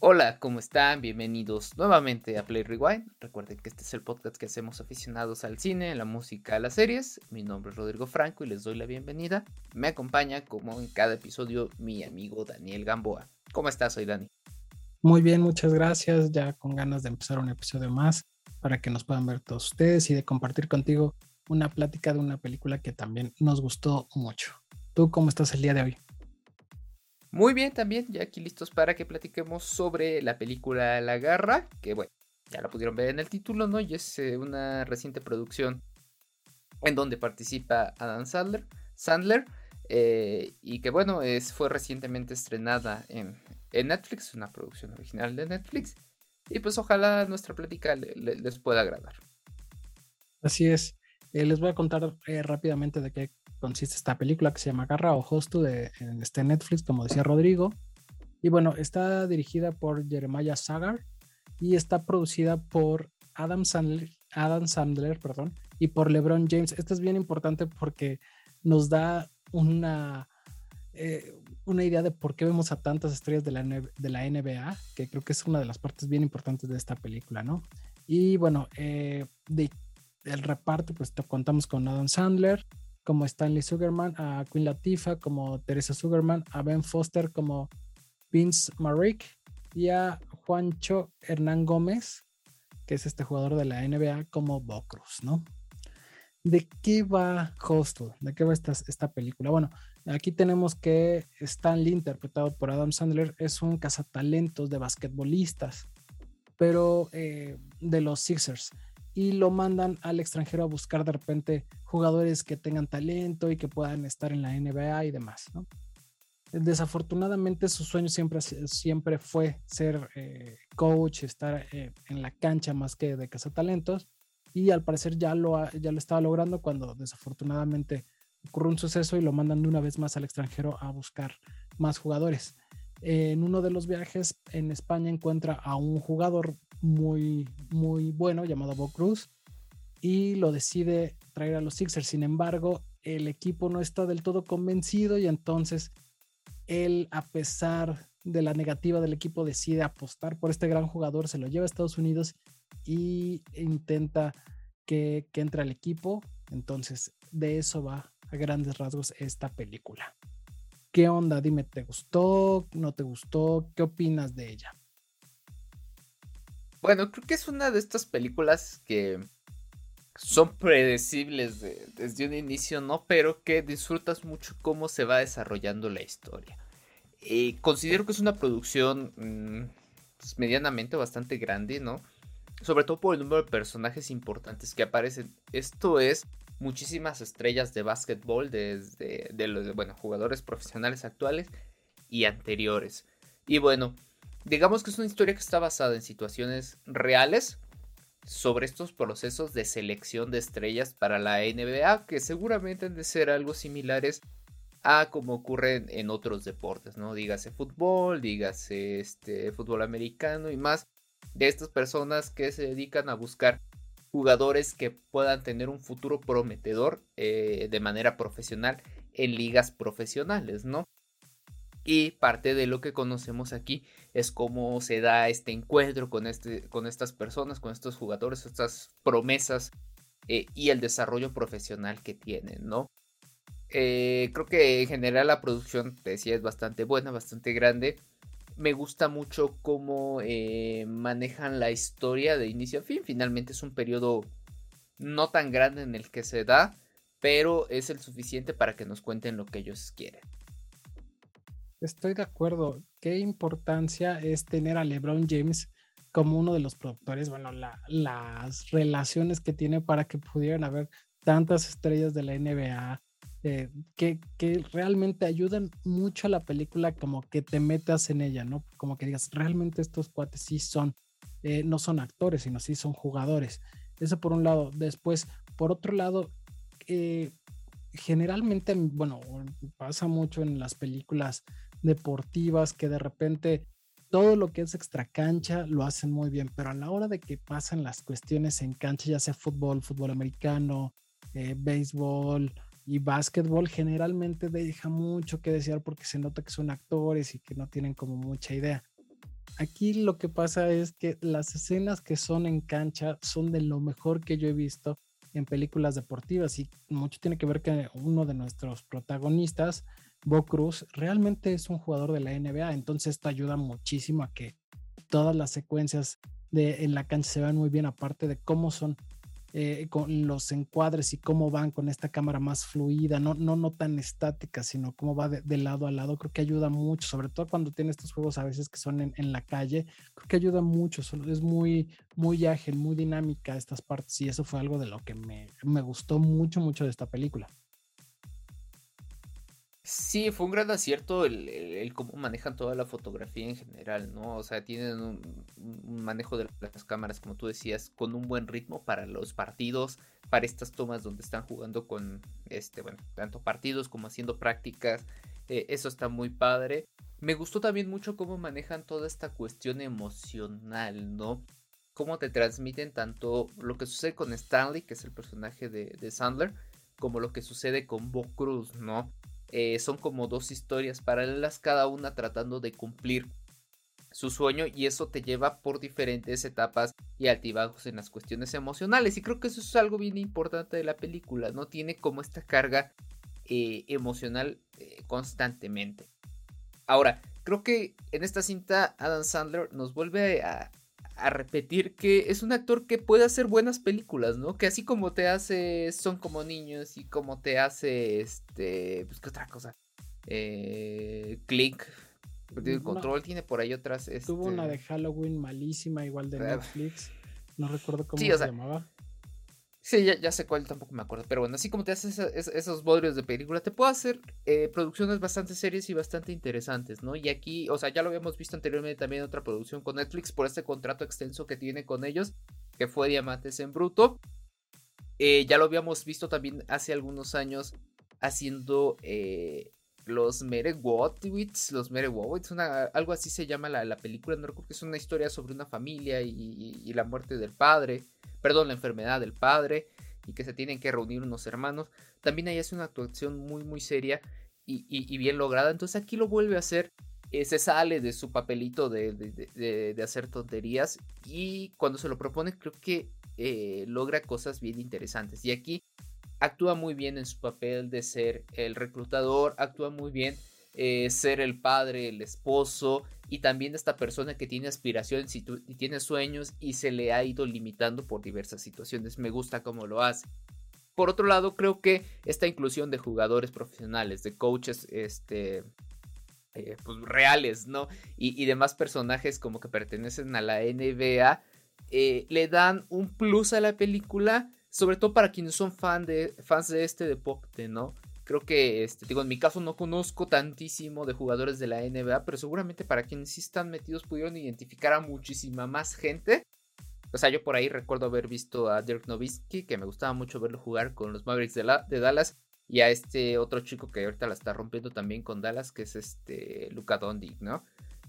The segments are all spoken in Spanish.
Hola, ¿cómo están? Bienvenidos nuevamente a Play Rewind. Recuerden que este es el podcast que hacemos aficionados al cine, la música, a las series. Mi nombre es Rodrigo Franco y les doy la bienvenida. Me acompaña, como en cada episodio, mi amigo Daniel Gamboa. ¿Cómo estás hoy, Dani? Muy bien, muchas gracias. Ya con ganas de empezar un episodio más para que nos puedan ver todos ustedes y de compartir contigo una plática de una película que también nos gustó mucho. ¿Tú cómo estás el día de hoy? Muy bien, también, ya aquí listos para que platiquemos sobre la película La Garra, que bueno, ya la pudieron ver en el título, ¿no? Y es eh, una reciente producción en donde participa Adam Sandler, Sandler eh, y que bueno, es, fue recientemente estrenada en, Netflix, una producción original de Netflix, y pues ojalá nuestra plática les pueda agradar. Así es. Eh, les voy a contar rápidamente de qué consiste esta película que se llama Garra o Hostu de en este Netflix, como decía Rodrigo. Y bueno, está dirigida por Jeremiah Sagar y está producida por Adam Sandler, Adam Sandler perdón, y por LeBron James. Esto es bien importante porque nos da una, eh, una idea de por qué vemos a tantas estrellas de la, de la NBA, que creo que es una de las partes bien importantes de esta película, ¿no? Y bueno, eh, de el reparto, pues contamos con Adam Sandler, como Stanley Sugarman, a Queen Latifah como Teresa Sugarman, a Ben Foster como Vince Marrick y a Juancho Hernán Gómez, que es este jugador de la NBA, como Bocruz, ¿no? ¿De qué va Hostel? ¿De qué va esta, esta película? Bueno, aquí tenemos que Stanley, interpretado por Adam Sandler, es un cazatalentos de basquetbolistas, pero eh, de los Sixers y lo mandan al extranjero a buscar de repente jugadores que tengan talento y que puedan estar en la NBA y demás, ¿no? Desafortunadamente su sueño siempre, siempre fue ser eh, coach, estar eh, en la cancha más que de talentos y al parecer ya lo, ya lo estaba logrando cuando desafortunadamente ocurrió un suceso y lo mandan de una vez más al extranjero a buscar más jugadores. En uno de los viajes en España encuentra a un jugador muy, muy bueno llamado Bob Cruz y lo decide traer a los Sixers. Sin embargo, el equipo no está del todo convencido y entonces él, a pesar de la negativa del equipo, decide apostar por este gran jugador, se lo lleva a Estados Unidos y intenta que, que entre al equipo. Entonces, de eso va a grandes rasgos esta película. ¿Qué onda? Dime, ¿te gustó? ¿No te gustó? ¿Qué opinas de ella? Bueno, creo que es una de estas películas que son predecibles desde un inicio, ¿no? Pero que disfrutas mucho cómo se va desarrollando la historia. Y considero que es una producción mm, pues, medianamente bastante grande, ¿no? Sobre todo por el número de personajes importantes que aparecen. Esto es muchísimas estrellas de básquetbol desde de los bueno, jugadores profesionales actuales y anteriores. Y bueno, digamos que es una historia que está basada en situaciones reales sobre estos procesos de selección de estrellas para la NBA, que seguramente han de ser algo similares a como ocurren en otros deportes, ¿no? Dígase fútbol, dígase este, fútbol americano y más de estas personas que se dedican a buscar jugadores que puedan tener un futuro prometedor eh, de manera profesional en ligas profesionales, ¿no? Y parte de lo que conocemos aquí es cómo se da este encuentro con, este, con estas personas, con estos jugadores, estas promesas eh, y el desarrollo profesional que tienen, ¿no? Eh, creo que en general la producción, te decía, es bastante buena, bastante grande. Me gusta mucho cómo eh, manejan la historia de inicio a fin. Finalmente es un periodo no tan grande en el que se da, pero es el suficiente para que nos cuenten lo que ellos quieren. Estoy de acuerdo. Qué importancia es tener a LeBron James como uno de los productores. Bueno, las relaciones que tiene para que pudieran haber tantas estrellas de la NBA eh, que, realmente ayudan mucho a la película, como que te metas en ella, ¿no? Como que digas, realmente estos cuates sí son, eh, no son actores, sino sí son jugadores. Eso por un lado. Después, por otro lado, eh, generalmente, bueno, pasa mucho en las películas deportivas que de repente todo lo que es extra cancha lo hacen muy bien, pero a la hora de que pasan las cuestiones en cancha, ya sea fútbol, fútbol americano, eh, béisbol y básquetbol, generalmente deja mucho que desear porque se nota que son actores y que no tienen como mucha idea. Aquí lo que pasa es que las escenas que son en cancha son de lo mejor que yo he visto en películas deportivas y mucho tiene que ver que uno de nuestros protagonistas, Bo Cruz, realmente es un jugador de la NBA, entonces esto ayuda muchísimo a que todas las secuencias de, en la cancha se vean muy bien, aparte de cómo son eh, con los encuadres y cómo van con esta cámara más fluida, no, no, no tan estática, sino cómo va de, lado a lado, creo que ayuda mucho, sobre todo cuando tiene estos juegos a veces que son en, la calle, creo que ayuda mucho, es muy, muy ágil, muy dinámica estas partes y eso fue algo de lo que me, me gustó mucho, mucho de esta película. Sí, fue un gran acierto el, cómo manejan toda la fotografía en general, ¿no? O sea, tienen un, manejo de las cámaras, como tú decías, con un buen ritmo para los partidos, para estas tomas donde están jugando con, este, bueno, tanto partidos como haciendo prácticas. Eh, eso está muy padre. Me gustó también mucho cómo manejan toda esta cuestión emocional, ¿no? Cómo te transmiten tanto lo que sucede con Stanley, que es el personaje de, de Sandler, como lo que sucede con Bo Cruz, ¿no? Eh, son como dos historias paralelas, cada una tratando de cumplir su sueño y eso te lleva por diferentes etapas y altibajos en las cuestiones emocionales y creo que eso es algo bien importante de la película, no tiene como esta carga eh, emocional eh, constantemente. Ahora, creo que en esta cinta Adam Sandler nos vuelve a, a repetir que es un actor que puede hacer buenas películas, ¿no? Que así como te hace Son como niños y como te hace este, pues qué otra cosa. Eh, Click, el control tiene por ahí otras. Tuvo una este de Halloween malísima, igual de Netflix. No recuerdo cómo se llamaba. Sí, ya, sé cuál, tampoco me acuerdo. Pero bueno, así como te haces esos bodrios de película, te puedo hacer eh, producciones bastante serias y bastante interesantes, ¿no? Y aquí, o sea, ya lo habíamos visto anteriormente también otra producción con Netflix por este contrato extenso que tiene con ellos, que fue Diamantes en Bruto. Eh, ya lo habíamos visto también hace algunos años haciendo eh, los Merewotwits, los Merewotwits, algo así se llama la, película, no recuerdo que es una historia sobre una familia y la muerte del padre perdón, la enfermedad del padre y que se tienen que reunir unos hermanos. También ahí hace una actuación muy, muy seria y, bien lograda. Entonces aquí lo vuelve a hacer. Eh, se sale de su papelito de, hacer tonterías y cuando se lo propone creo que eh, logra cosas bien interesantes. Y aquí actúa muy bien en su papel de ser el reclutador, actúa muy bien eh, ser el padre, el esposo y también esta persona que tiene aspiraciones y, tiene sueños y se le ha ido limitando por diversas situaciones. Me gusta cómo lo hace. Por otro lado, creo que esta inclusión de jugadores profesionales, de coaches, este, eh, pues reales, ¿no? Y, demás personajes como que pertenecen a la NBA, eh, le dan un plus a la película, sobre todo para quienes son fan de, fans de este deporte, ¿no? Creo que, este, digo, en mi caso no conozco tantísimo de jugadores de la NBA, pero seguramente para quienes sí están metidos pudieron identificar a muchísima más gente. O sea, yo por ahí recuerdo haber visto a Dirk Nowitzki, que me gustaba mucho verlo jugar con los Mavericks de, la, de Dallas, y a este otro chico que ahorita la está rompiendo también con Dallas, que es este Luca Doncic, ¿no?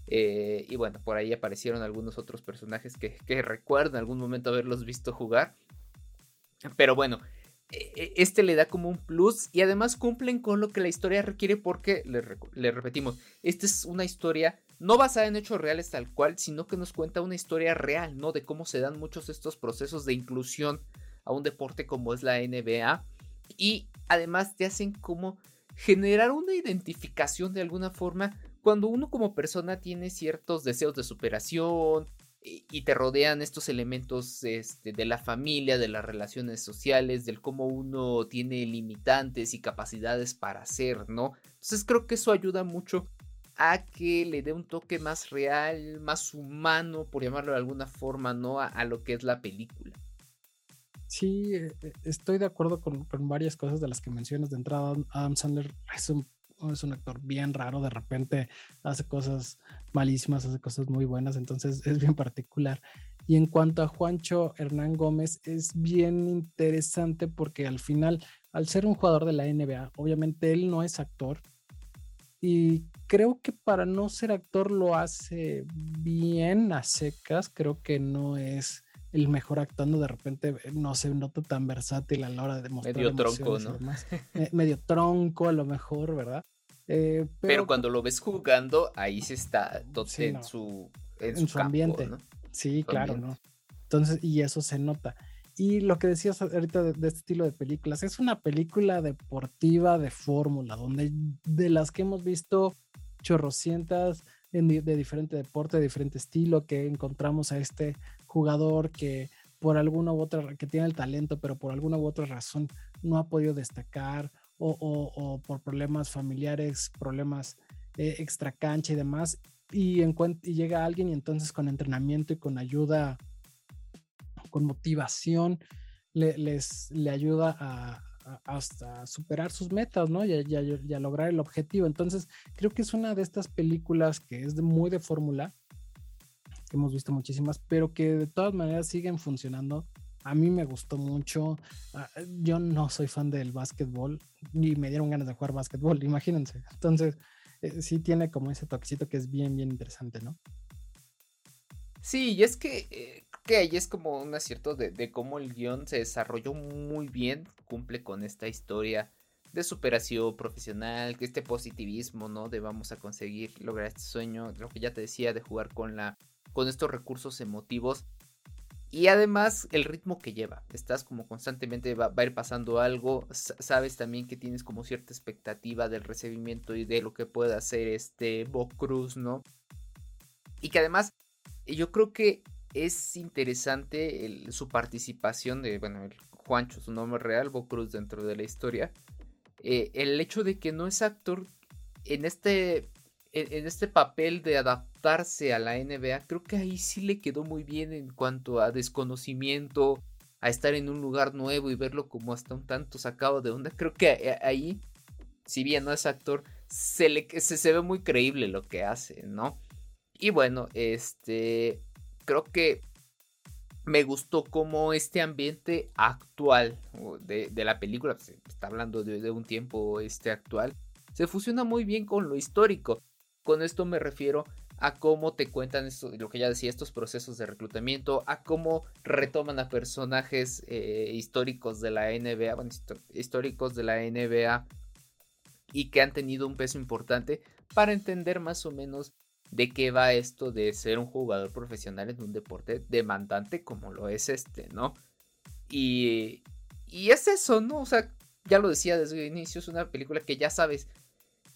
Eh, y bueno, por ahí aparecieron algunos otros personajes que, que recuerdo en algún momento haberlos visto jugar. Pero bueno, este le da como un plus y además cumplen con lo que la historia requiere porque, le, repetimos, esta es una historia no basada en hechos reales tal cual, sino que nos cuenta una historia real, ¿no? De cómo se dan muchos estos procesos de inclusión a un deporte como es la NBA y además te hacen como generar una identificación de alguna forma cuando uno como persona tiene ciertos deseos de superación, y te rodean estos elementos este, de la familia, de las relaciones sociales, del cómo uno tiene limitantes y capacidades para hacer, ¿no? Entonces creo que eso ayuda mucho a que le dé un toque más real, más humano, por llamarlo de alguna forma, ¿no? A, lo que es la película. Sí, eh, eh, estoy de acuerdo con, con, varias cosas de las que mencionas. De entrada, Adam Sandler es un es un actor bien raro, de repente hace cosas malísimas, hace cosas muy buenas, entonces es bien particular. Y en cuanto a Juancho Hernán Gómez, es bien interesante porque al final, al ser un jugador de la NBA, obviamente él no es actor. Y creo que para no ser actor lo hace bien a secas, creo que no es el mejor actuando, de repente no se nota tan versátil a la hora de mostrar medio tronco, ¿no? medio tronco a lo mejor, ¿verdad? Eh, pero, cuando lo ves jugando, ahí se está en, su, en, su, ambiente. Sí, claro, ¿no? Entonces, y eso se nota. Y lo que decías ahorita de, este estilo de películas, es una película deportiva de fórmula, donde de las que hemos visto chorrocientas de diferente deporte, de diferente estilo, que encontramos a este jugador que por alguna u otra, que tiene el talento, pero por alguna u otra razón no ha podido destacar, o, por problemas familiares, problemas eh, extra cancha y demás, y, y llega alguien y entonces con entrenamiento y con ayuda con motivación, le, les, le ayuda a, hasta superar sus metas, ¿no? Y, a lograr el objetivo. Entonces, creo que es una de estas películas que es muy de fórmula, que hemos visto muchísimas, pero que de todas maneras siguen funcionando. A mí me gustó mucho. Ah, yo no soy fan del básquetbol, ni me dieron ganas de jugar básquetbol, imagínense. Entonces, eh, sí tiene como ese toquecito que es bien, bien interesante, ¿no? Sí, y es que eh, que ahí es como un acierto de, cómo el guion se desarrolló muy bien, cumple con esta historia de superación profesional, que este positivismo, ¿no? De vamos a conseguir lograr este sueño, lo que ya te decía, de jugar con la con estos recursos emotivos. Y además el ritmo que lleva, estás como constantemente va, a ir pasando algo, sabes también que tienes como cierta expectativa del recibimiento y de lo que puede hacer este Bo Cruz, ¿no? Y que además yo creo que es interesante su participación de, bueno, el Juancho, su nombre real, Bo Cruz dentro de la historia. Eh, el hecho de que no es actor en este, en, este papel de adaptarse a la NBA, creo que ahí sí le quedó muy bien en cuanto a desconocimiento, a estar en un lugar nuevo y verlo como hasta un tanto sacado de onda. Creo que ahí, si bien no es actor, se, le, se, se ve muy creíble lo que hace, ¿no? Y bueno, este creo que me gustó como este ambiente actual de, la película, pues, está hablando de, un tiempo este actual, se fusiona muy bien con lo histórico. Con esto me refiero a cómo te cuentan esto, lo que ya decía, estos procesos de reclutamiento, a cómo retoman a personajes eh, históricos de la NBA, bueno, históricos de la NBA y que han tenido un peso importante para entender más o menos de qué va esto de ser un jugador profesional en un deporte demandante como lo es este, ¿no? Y, y es eso, ¿no? O sea, ya lo decía desde el inicio, es una película que ya sabes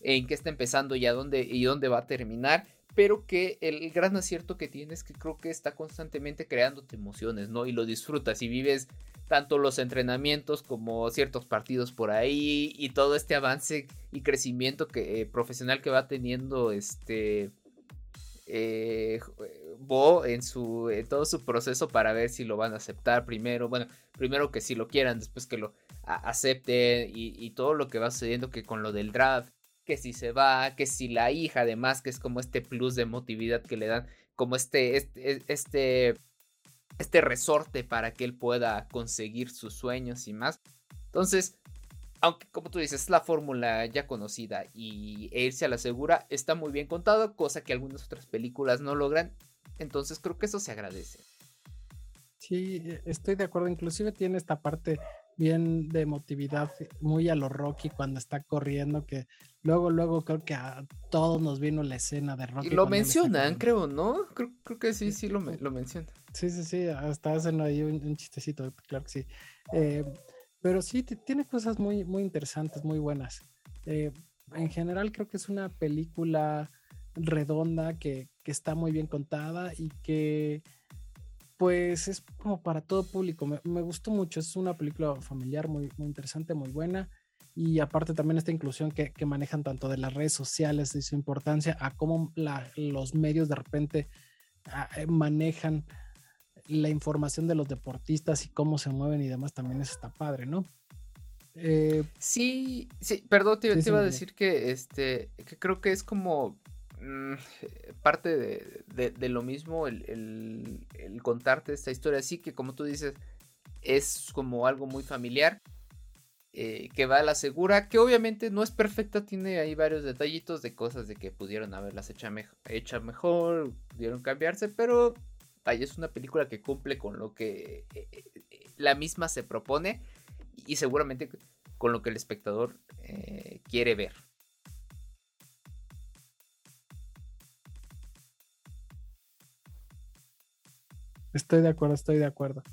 en qué está empezando y dónde, y dónde va a terminar, pero que el gran acierto que tiene es que creo que está constantemente creándote emociones, ¿no? Y lo disfrutas y vives tanto los entrenamientos como ciertos partidos por ahí y todo este avance y crecimiento que, eh, profesional que va teniendo este eh, Bo en su todo su proceso para ver si lo van a aceptar primero, bueno, primero que si lo quieran, después que lo acepten y, todo lo que va sucediendo que con lo del draft, que si se va, que si la hija además, que es como este plus de emotividad que le dan, como este, este, este, este resorte para que él pueda conseguir sus sueños y más. Entonces, aunque como tú dices, es la fórmula ya conocida y irse a la segura está muy bien contado, cosa que algunas otras películas no logran. Entonces creo que eso se agradece. Sí, e, estoy de acuerdo. Inclusive tiene esta parte bien de emotividad, muy a lo Rocky cuando está corriendo, que luego, luego creo que a todos nos vino la escena de Rocky. Y lo mencionan, creo, ¿no? Creo, que sí, sí lo, lo mencionan. Sí, sí, sí, hasta hacen ahí un, chistecito, claro que sí. Eh, pero sí, tiene cosas muy, muy interesantes, muy buenas. Eh, en general creo que es una película redonda que, está muy bien contada y que pues es como para todo público. Me, gustó mucho, es una película familiar muy, muy interesante, muy buena. Y aparte también esta inclusión que, manejan tanto de las redes sociales y su importancia a cómo los medios de repente ah, eh, manejan la información de los deportistas y cómo se mueven y demás también está padre, ¿no? Eh, sí, sí, perdón, te, iba a decir que este, que creo que es como parte de, lo mismo el, contarte esta historia, así que como tú dices, es como algo muy familiar. Eh, que va a la segura, que obviamente no es perfecta, tiene ahí varios detallitos de cosas de que pudieron haberlas hecha, mejor, pudieron cambiarse, pero es una película que cumple con lo que eh, eh, la misma se propone y seguramente con lo que el espectador quiere ver. Estoy de acuerdo, estoy de acuerdo.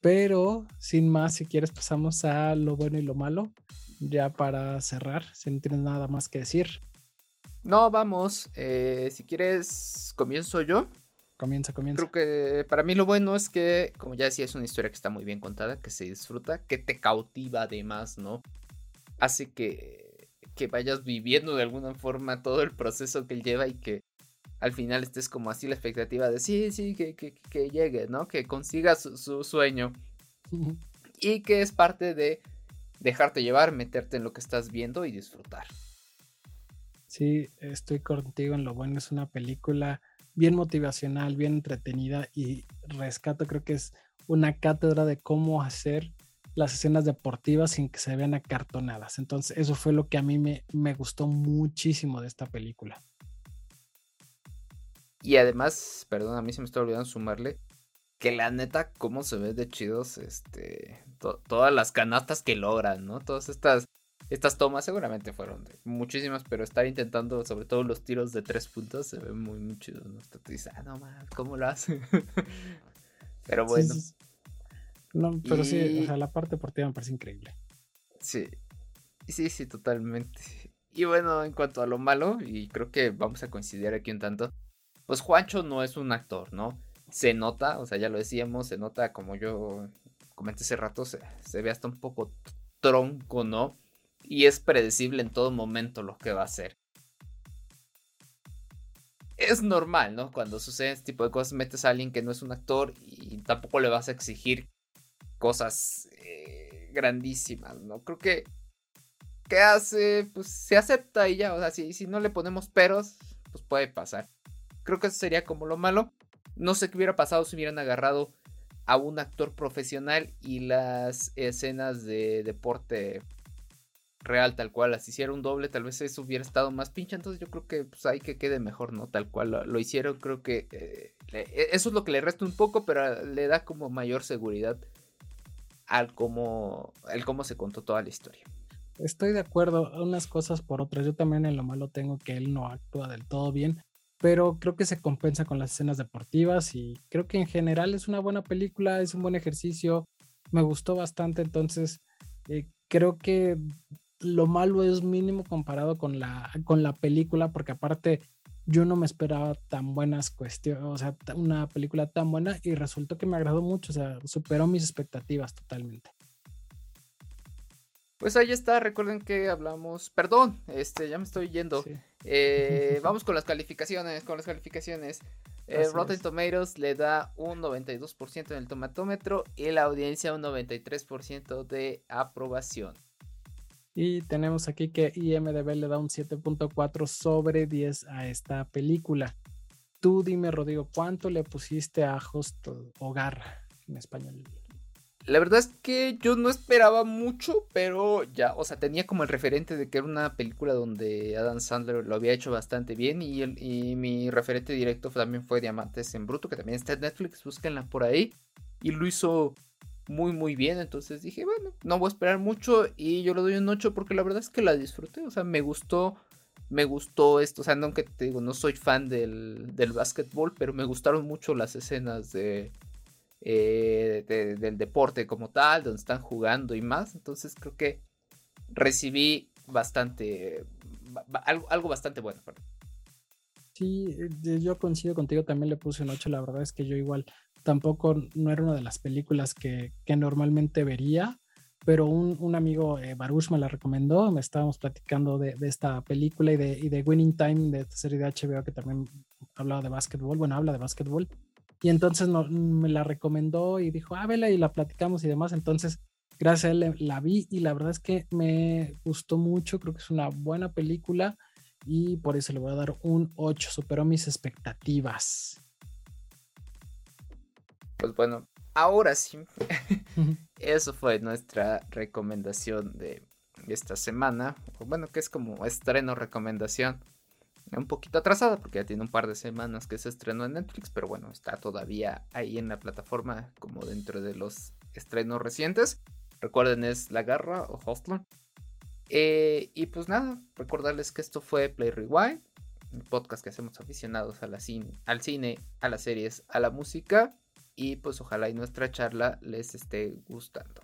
Pero sin más, si quieres, pasamos a lo bueno y lo malo. Ya para cerrar, si no tienes nada más que decir. No, vamos. Eh, si quieres, comienzo yo. Comienza, comienza. Creo que para mí lo bueno es que, como ya decía, es una historia que está muy bien contada, que se disfruta, que te cautiva además, ¿no? Hace que, que vayas viviendo de alguna forma todo el proceso que él lleva y que al final estés como así la expectativa de sí, sí, que, que, que llegue, ¿no? Que consiga su, su sueño. y que es parte de dejarte llevar, meterte en lo que estás viendo y disfrutar. Sí, estoy contigo en lo bueno. Es una película bien motivacional, bien entretenida y rescato, creo que es una cátedra de cómo hacer las escenas deportivas sin que se vean acartonadas. Entonces, eso fue lo que a mí me, me gustó muchísimo de esta película. Y además, perdón, a mí se me está olvidando sumarle que la neta, cómo se ve de chidos, este, todas las canastas que logran, ¿no? Todas estas, estas tomas seguramente fueron muchísimas, pero estar intentando, sobre todo los tiros de tres puntos, se ve muy, muy chido, ¿no? Te dices, ah, no más, ¿cómo lo hace? pero bueno. No, pero sí, o sea, la parte deportiva me parece increíble. Sí, sí, sí, totalmente. Y bueno, en cuanto a lo malo, y creo que vamos a coincidir aquí un tanto, pues Juancho no es un actor, ¿no? Se nota, o sea, ya lo decíamos, se nota como yo comenté hace rato, se, ve hasta un poco tronco, ¿no? Y es predecible en todo momento lo que va a hacer. Es normal, ¿no? Cuando sucede este tipo de cosas, metes a alguien que no es un actor y tampoco le vas a exigir cosas eh, grandísimas, ¿no? Creo que ¿qué hace? Pues se acepta y ya, o sea, si, si no le ponemos peros, pues puede pasar. Creo que eso sería como lo malo. No sé qué hubiera pasado si hubieran agarrado a un actor profesional y las escenas de deporte real tal cual las hiciera un doble, tal vez eso hubiera estado más pinche, entonces yo creo que pues hay que quede mejor, ¿no? Tal cual lo, hicieron, creo que eh, e, eso es lo que le resta un poco, pero le da como mayor seguridad al cómo, al cómo se contó toda la historia. Estoy de acuerdo, unas cosas por otras, yo también en lo malo tengo que él no actúa del todo bien, pero creo que se compensa con las escenas deportivas y creo que en general es una buena película, es un buen ejercicio, me gustó bastante, entonces eh, creo que lo malo es mínimo comparado con la, con la película, porque aparte yo no me esperaba tan buenas cuestiones, o sea, una película tan buena y resultó que me agradó mucho, o sea, superó mis expectativas totalmente. Pues ahí está, recuerden que hablamos, perdón, este, ya me estoy yendo. Eh, vamos con las calificaciones, con las calificaciones. Eh, Rotten Tomatoes le da un 92% en el tomatómetro y la audiencia un 93% de aprobación. Y tenemos aquí que IMDB le da un 7.4 sobre 10 a esta película. Tú dime, Rodrigo, ¿cuánto le pusiste a Hostel Hogar en español? La verdad es que yo no esperaba mucho, pero ya, o sea, tenía como el referente de que era una película donde Adam Sandler lo había hecho bastante bien y, el, y mi referente directo también fue Diamantes en Bruto, que también está en Netflix, búsquenla por ahí. Y lo hizo muy muy bien, entonces dije, bueno, no voy a esperar mucho y yo le doy un 8 porque la verdad es que la disfruté, o sea, me gustó, me gustó esto, o sea, aunque te digo, no soy fan del, del básquetbol, pero me gustaron mucho las escenas de eh, del deporte como tal, donde están jugando y más. Entonces creo que recibí bastante, algo, bastante bueno. Sí, eh, yo coincido contigo, también le puse un 8, la verdad es que yo igual tampoco no era una de las películas que, normalmente vería, pero un, amigo, eh, Baruch, me la recomendó, me estábamos platicando de, esta película y de, y de Winning Time, de esta serie de HBO que también hablaba de básquetbol, bueno, habla de básquetbol, y entonces me la recomendó y dijo, ah, vela y la platicamos y demás. Entonces, gracias a él la vi y la verdad es que me gustó mucho. Creo que es una buena película y por eso le voy a dar un 8. Superó mis expectativas. Pues bueno, ahora sí. eso fue nuestra recomendación de esta semana. Bueno, que es como estreno recomendación un poquito atrasada porque ya tiene un par de semanas que se estrenó en Netflix, pero bueno, está todavía ahí en la plataforma como dentro de los estrenos recientes. Recuerden, es La Garra o Hostler. Eh, y pues nada, recordarles que esto fue Play Rewind, un podcast que hacemos aficionados a cine, al cine, a las series, a la música. y pues ojalá y nuestra charla les esté gustando.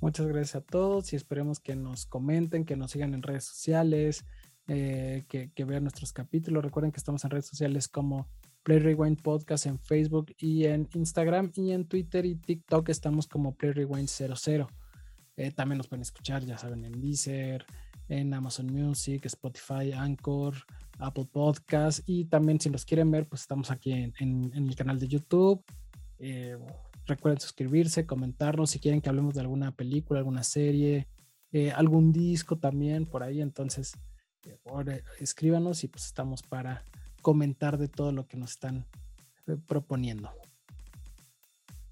Muchas gracias a todos y esperemos que nos comenten, que nos sigan en redes sociales, eh, que, vean nuestros capítulos. Recuerden que estamos en redes sociales como Play Rewind Podcast en Facebook y en Instagram y en Twitter y TikTok estamos como Play Rewind 00. Eh, también nos pueden escuchar, ya saben, en Deezer, en Amazon Music, Spotify, Anchor, Apple Podcast y también si los quieren ver, pues estamos aquí en, el canal de YouTube. Eh, recuerden suscribirse, comentarnos si quieren que hablemos de alguna película, alguna serie, eh, algún disco también por ahí. Entonces, escríbanos y pues estamos para comentar de todo lo que nos están proponiendo.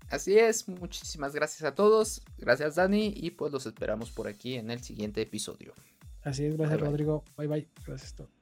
Así es, muchísimas gracias a todos, gracias Dani y pues los esperamos por aquí en el siguiente episodio. Así es, gracias Rodrigo, bye bye, gracias a todos.